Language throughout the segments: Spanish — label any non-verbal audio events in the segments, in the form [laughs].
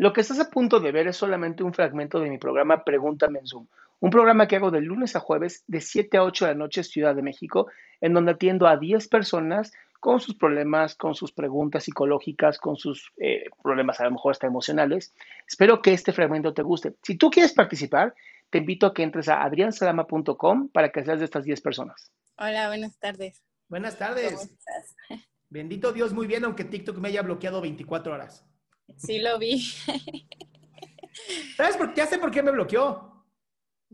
Lo que estás a punto de ver es solamente un fragmento de mi programa Pregúntame en Zoom, un programa que hago de lunes a jueves de 7 a 8 de la noche Ciudad de México, en donde atiendo a 10 personas con sus problemas, con sus preguntas psicológicas, con sus eh, problemas a lo mejor hasta emocionales. Espero que este fragmento te guste. Si tú quieres participar, te invito a que entres a adriansalama.com para que seas de estas 10 personas. Hola, buenas tardes. Buenas tardes. ¿Cómo estás? [laughs] Bendito Dios, muy bien, aunque TikTok me haya bloqueado 24 horas. Sí, lo vi. ¿Sabes por qué? Ya sé por qué me bloqueó.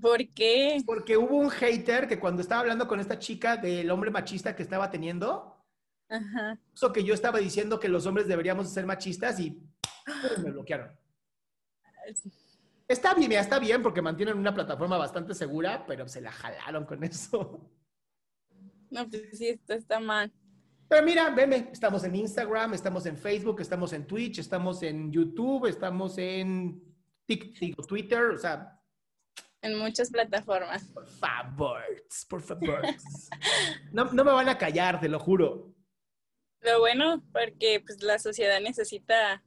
¿Por qué? Porque hubo un hater que cuando estaba hablando con esta chica del hombre machista que estaba teniendo, Ajá. puso que yo estaba diciendo que los hombres deberíamos ser machistas y me bloquearon. Está bien, está bien porque mantienen una plataforma bastante segura, pero se la jalaron con eso. No, pues sí, esto está mal. Pero mira, veme, estamos en Instagram, estamos en Facebook, estamos en Twitch, estamos en YouTube, estamos en Tik- digo, Twitter, o sea, En muchas plataformas. por favor, por favor. No, no me van a callar, te lo juro. Lo bueno, porque pues la sociedad necesita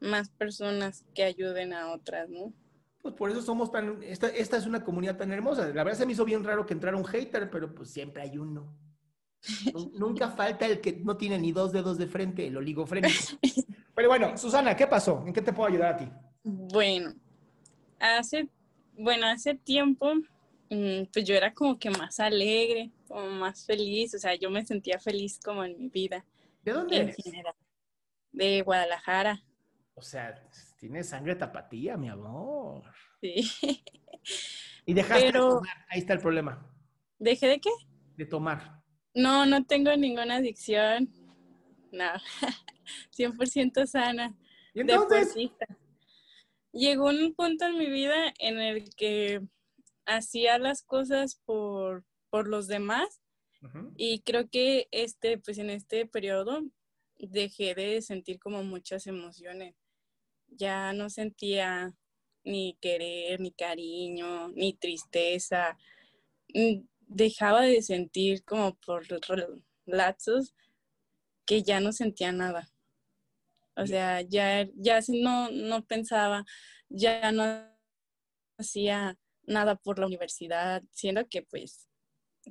más personas que ayuden a otras, ¿no? Pues por eso somos tan, esta, esta es una comunidad tan hermosa. La verdad se me hizo bien raro que entrara un hater, pero pues siempre hay uno. Nu- Nunca falta el que no tiene ni dos dedos de frente, el oligofrénico. [laughs] Pero bueno, Susana, ¿qué pasó? ¿En qué te puedo ayudar a ti? Bueno, hace, bueno, hace tiempo, mm, pues yo era como que más alegre, como más feliz, o sea, yo me sentía feliz como en mi vida ¿De dónde en eres? general. De Guadalajara, O sea, tienes sangre tapatía, mi amor. sí. Y dejaste Pero- de tomar. Ahí está el problema. ¿Dejé de qué? De tomar. No, no tengo ninguna adicción. No, [laughs] 100% sana. Y entonces, deportista. Llegó un punto en mi vida en el que hacía las cosas por, por los demás y creo que este, pues en este periodo dejé de sentir como muchas emociones. Ya no sentía ni querer, ni cariño, ni tristeza. Dejaba de sentir como por lapsos que ya no sentía nada. O sea, ya, ya sí no, no pensaba, ya no hacía nada por la universidad, siendo que pues,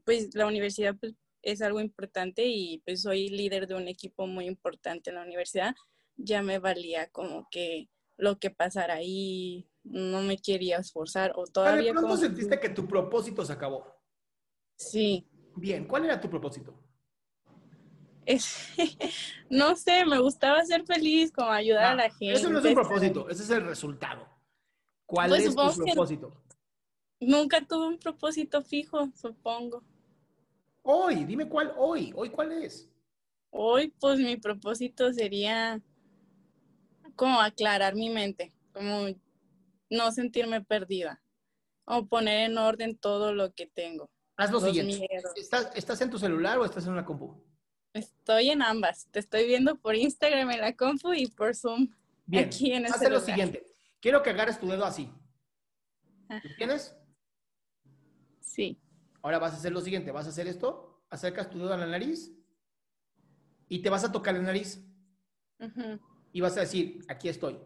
pues la universidad pues, es algo importante y pues soy líder de un equipo muy importante en la universidad, ya me valía como que lo que pasara ahí, no me quería esforzar o Ah, de todavía pronto como- sentiste que tu propósito se acabó. Sí, Bien, ¿cuál era tu propósito? es, [laughs] no sé, me gustaba ser feliz, como ayudar a la gente. Eso no es un propósito, ese es el resultado. ¿Cuál Pues es tu propósito? Nunca tuve un propósito fijo, supongo. Hoy, dime cuál hoy. ¿Hoy cuál es? Hoy, pues mi propósito sería como aclarar mi mente, como no sentirme perdida, o poner en orden todo lo que tengo. Haz lo siguiente. ¿Estás, ¿Estás en tu celular o estás en una compu? Estoy en ambas. Te estoy viendo por Instagram en la compu y por Zoom Bien, aquí en haz lo celular. siguiente. Quiero que agarres tu dedo así. Ah. ¿Lo tienes? Sí. Ahora vas a hacer lo siguiente, vas a hacer esto, acercas tu dedo a la nariz y te vas a tocar la nariz y vas a decir, aquí estoy.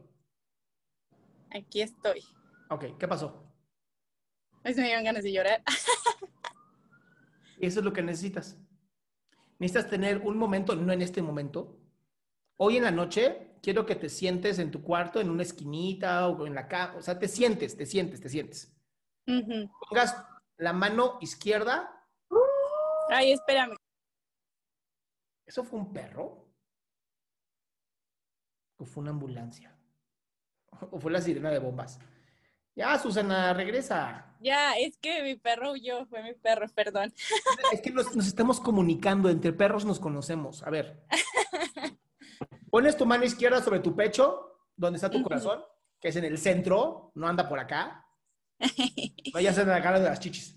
Aquí estoy. Ok, ¿qué pasó? Pues me dieron ganas de llorar. [laughs] Eso es lo que necesitas. Necesitas tener un momento, no en este momento. Hoy en la noche quiero que te sientes en tu cuarto, en una esquinita o en la cama. O sea, te sientes, te sientes, te sientes. Pongas la mano izquierda. Ay, espérame. ¿Eso fue un perro? ¿O fue una ambulancia? ¿O fue la sirena de bombas? Ya, Susana, regresa. Ya, es que mi perro huyó, fue mi perro, perdón. [laughs] Es que nos, nos estamos comunicando, entre perros nos conocemos. A ver. [laughs] Pones tu mano izquierda sobre tu pecho, donde está tu corazón, que es en el centro, no anda por acá. [laughs] No ya en la cara de las chichis.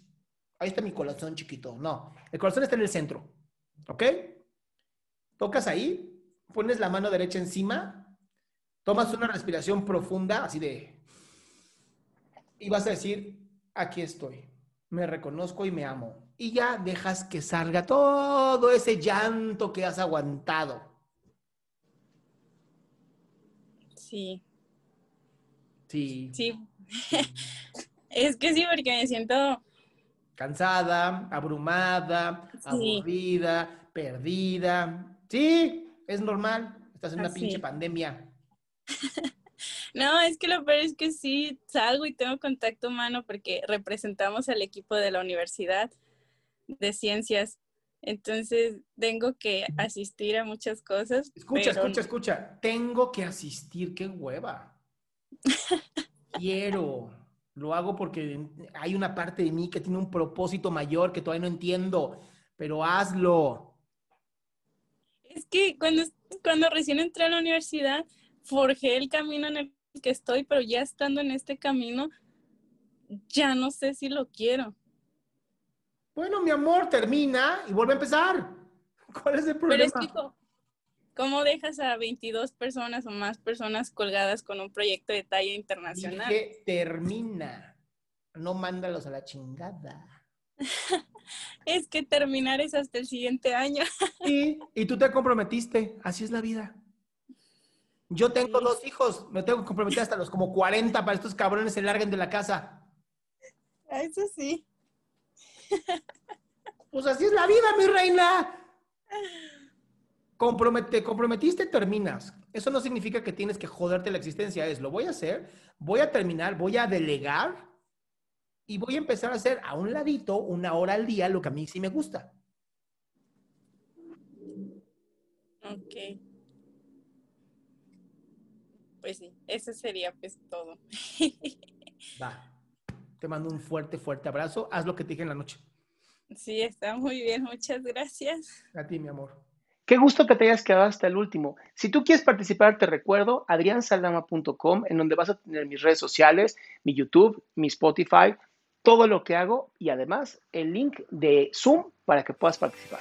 Ahí está mi corazón chiquito. No, el corazón está en el centro. ¿Ok? Tocas ahí, pones la mano derecha encima, tomas una respiración profunda, así de... Y vas a decir, aquí estoy, me reconozco y me amo. Y ya dejas que salga todo ese llanto que has aguantado. Sí, Sí. sí. [laughs] es que sí, porque me siento, Cansada, abrumada, Sí. aburrida, perdida. Sí, es normal. Estás en una Así. pinche pandemia. [laughs] no, es que lo peor es que sí salgo y tengo contacto humano porque representamos al equipo de la universidad de ciencias. Entonces tengo que asistir a muchas cosas. Escucha, pero- escucha, escucha. Tengo que asistir, qué hueva. [laughs] Quiero. Lo hago porque hay una parte de mí que tiene un propósito mayor que todavía no entiendo, pero hazlo. Es que cuando, cuando recién entré a la universidad, forjé el camino en el que estoy, pero ya estando en este camino, ya no sé si lo quiero. Bueno, mi amor, termina y vuelve a empezar. [laughs] ¿Cuál es el Pero problema? es que, ¿cómo dejas a 22 personas o más personas colgadas con un proyecto de talla internacional? Dije, termina. No mándalos a la chingada. [laughs] Es que terminar es hasta el siguiente año. Y, y tú te comprometiste. Así es la vida. Yo tengo Sí. dos hijos. Me tengo que comprometer hasta los como 40 para estos cabrones se larguen de la casa. Eso sí. Pues así es la vida, mi reina. Compromete, comprometiste, terminas. Eso no significa que tienes que joderte la existencia. Es, lo voy a hacer, voy a terminar, voy a delegar y voy a empezar a hacer a un ladito, una hora al día, lo que a mí sí me gusta. Ok. Pues sí, eso sería pues todo. Va. Te mando un fuerte, fuerte abrazo. Haz lo que te dije en la noche. Sí, está muy bien, muchas gracias. A ti, mi amor. Qué gusto que te hayas quedado hasta el último. Si tú quieres participar, te recuerdo adriansaldama.com, en donde vas a tener mis redes sociales, mi YouTube, mi Spotify, todo lo que hago y además el link de Zoom para que puedas participar.